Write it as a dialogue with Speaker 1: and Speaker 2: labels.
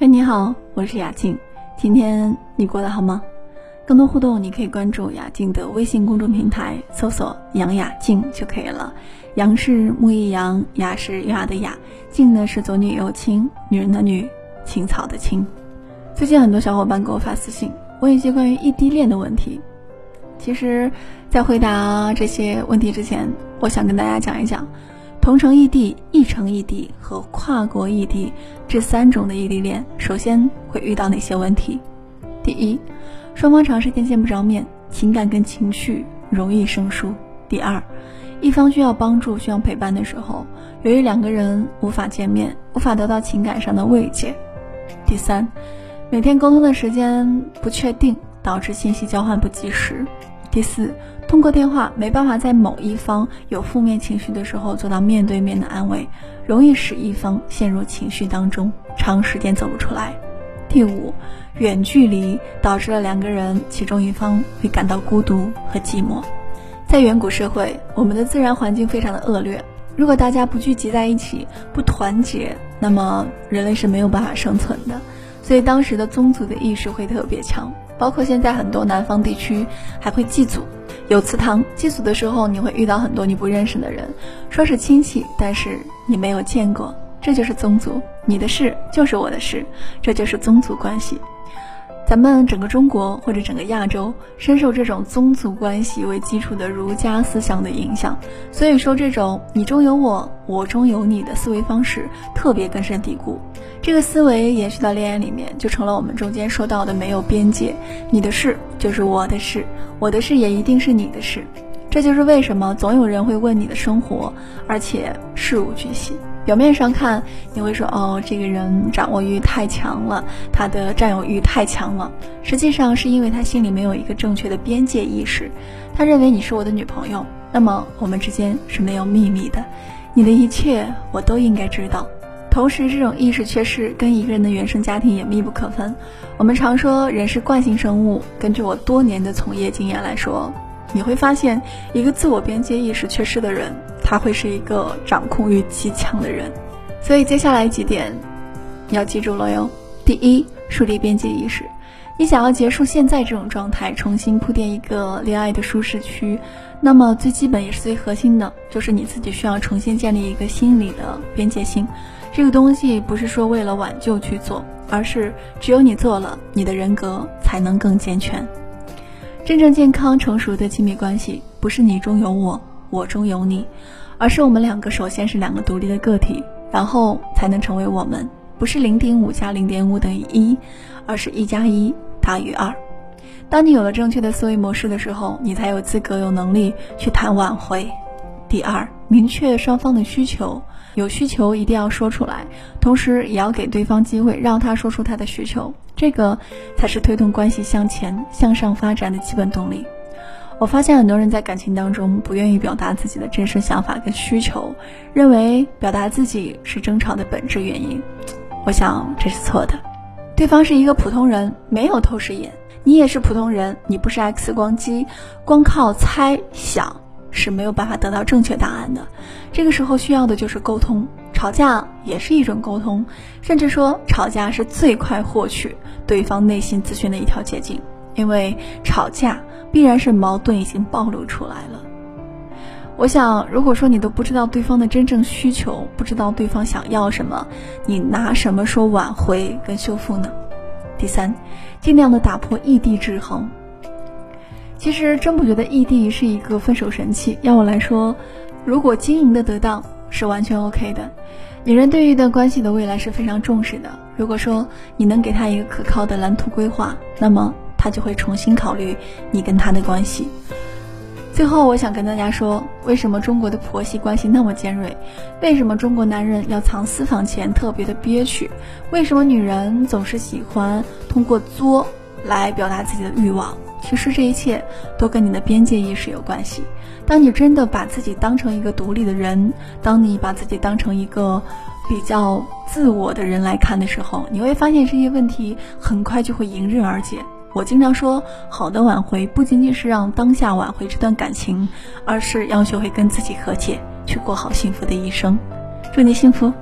Speaker 1: 嘿，你好，我是雅静。今天你过得好吗？更多互动，你可以关注雅静的微信公众平台，搜索“杨雅静”就可以了。杨是木易杨，雅是优雅的雅，静呢是左女右青，女人的女，青草的青。最近很多小伙伴给我发私信，问一些关于异地恋的问题。其实，在回答这些问题之前，我想跟大家讲一讲。同城异地、异城异地和跨国异地这三种的异地恋，首先会遇到哪些问题？第一，双方长时间见不着面，情感跟情绪容易生疏。第二，一方需要帮助、需要陪伴的时候，由于两个人无法见面，无法得到情感上的慰藉。第三，每天沟通的时间不确定，导致信息交换不及时。第四，通过电话没办法在某一方有负面情绪的时候做到面对面的安慰，容易使一方陷入情绪当中，长时间走不出来。第五，远距离导致了两个人其中一方会感到孤独和寂寞。在远古社会，我们的自然环境非常的恶劣，如果大家不聚集在一起，不团结，那么人类是没有办法生存的。所以当时的宗族的意识会特别强。包括现在很多南方地区还会祭祖，有祠堂。祭祖的时候，你会遇到很多你不认识的人，说是亲戚，但是你没有见过，这就是宗族。你的事就是我的事，这就是宗族关系。咱们整个中国或者整个亚洲深受这种宗族关系为基础的儒家思想的影响，所以说这种你中有我，我中有你的思维方式特别根深蒂固。这个思维延续到恋爱里面，就成了我们中间说到的没有边界，你的事就是我的事，我的事也一定是你的事。这就是为什么总有人会问你的生活，而且事无巨细。表面上看，你会说哦，这个人掌握欲太强了，他的占有欲太强了。实际上是因为他心里没有一个正确的边界意识，他认为你是我的女朋友，那么我们之间是没有秘密的，你的一切我都应该知道。同时，这种意识缺失跟一个人的原生家庭也密不可分。我们常说人是惯性生物，根据我多年的从业经验来说，你会发现一个自我边界意识缺失的人。他会是一个掌控欲极强的人，所以接下来几点你要记住了哟。第一，树立边界意识。你想要结束现在这种状态，重新铺垫一个恋爱的舒适区，那么最基本也是最核心的，就是你自己需要重新建立一个心理的边界性。这个东西不是说为了挽救去做，而是只有你做了，你的人格才能更健全。真正健康成熟的亲密关系，不是你中有我。我中有你，而是我们两个首先是两个独立的个体，然后才能成为我们。不是零点五加零点五等于一，而是一加一大于二。当你有了正确的思维模式的时候，你才有资格、有能力去谈挽回。第二，明确双方的需求，有需求一定要说出来，同时也要给对方机会，让他说出他的需求，这个才是推动关系向前、向上发展的基本动力。我发现很多人在感情当中不愿意表达自己的真实想法跟需求，认为表达自己是争吵的本质原因。我想这是错的。对方是一个普通人，没有透视眼，你也是普通人，你不是 X 光机，光靠猜想是没有办法得到正确答案的。这个时候需要的就是沟通，吵架也是一种沟通，甚至说吵架是最快获取对方内心资讯的一条捷径。因为吵架必然是矛盾已经暴露出来了。我想，如果说你都不知道对方的真正需求，不知道对方想要什么，你拿什么说挽回跟修复呢？第三，尽量的打破异地制衡。其实真不觉得异地是一个分手神器。要我来说，如果经营的得当，是完全 OK 的。女人对于一段关系的未来是非常重视的。如果说你能给她一个可靠的蓝图规划，那么。她就会重新考虑你跟她的关系。最后，我想跟大家说，为什么中国的婆媳关系那么尖锐？为什么中国男人要藏私房钱特别的憋屈？为什么女人总是喜欢通过作来表达自己的欲望？其实这一切都跟你的边界意识有关系。当你真的把自己当成一个独立的人，当你把自己当成一个比较自我的人来看的时候，你会发现这些问题很快就会迎刃而解。我经常说，好的挽回不仅仅是让当下挽回这段感情，而是要学会跟自己和解，去过好幸福的一生。祝你幸福。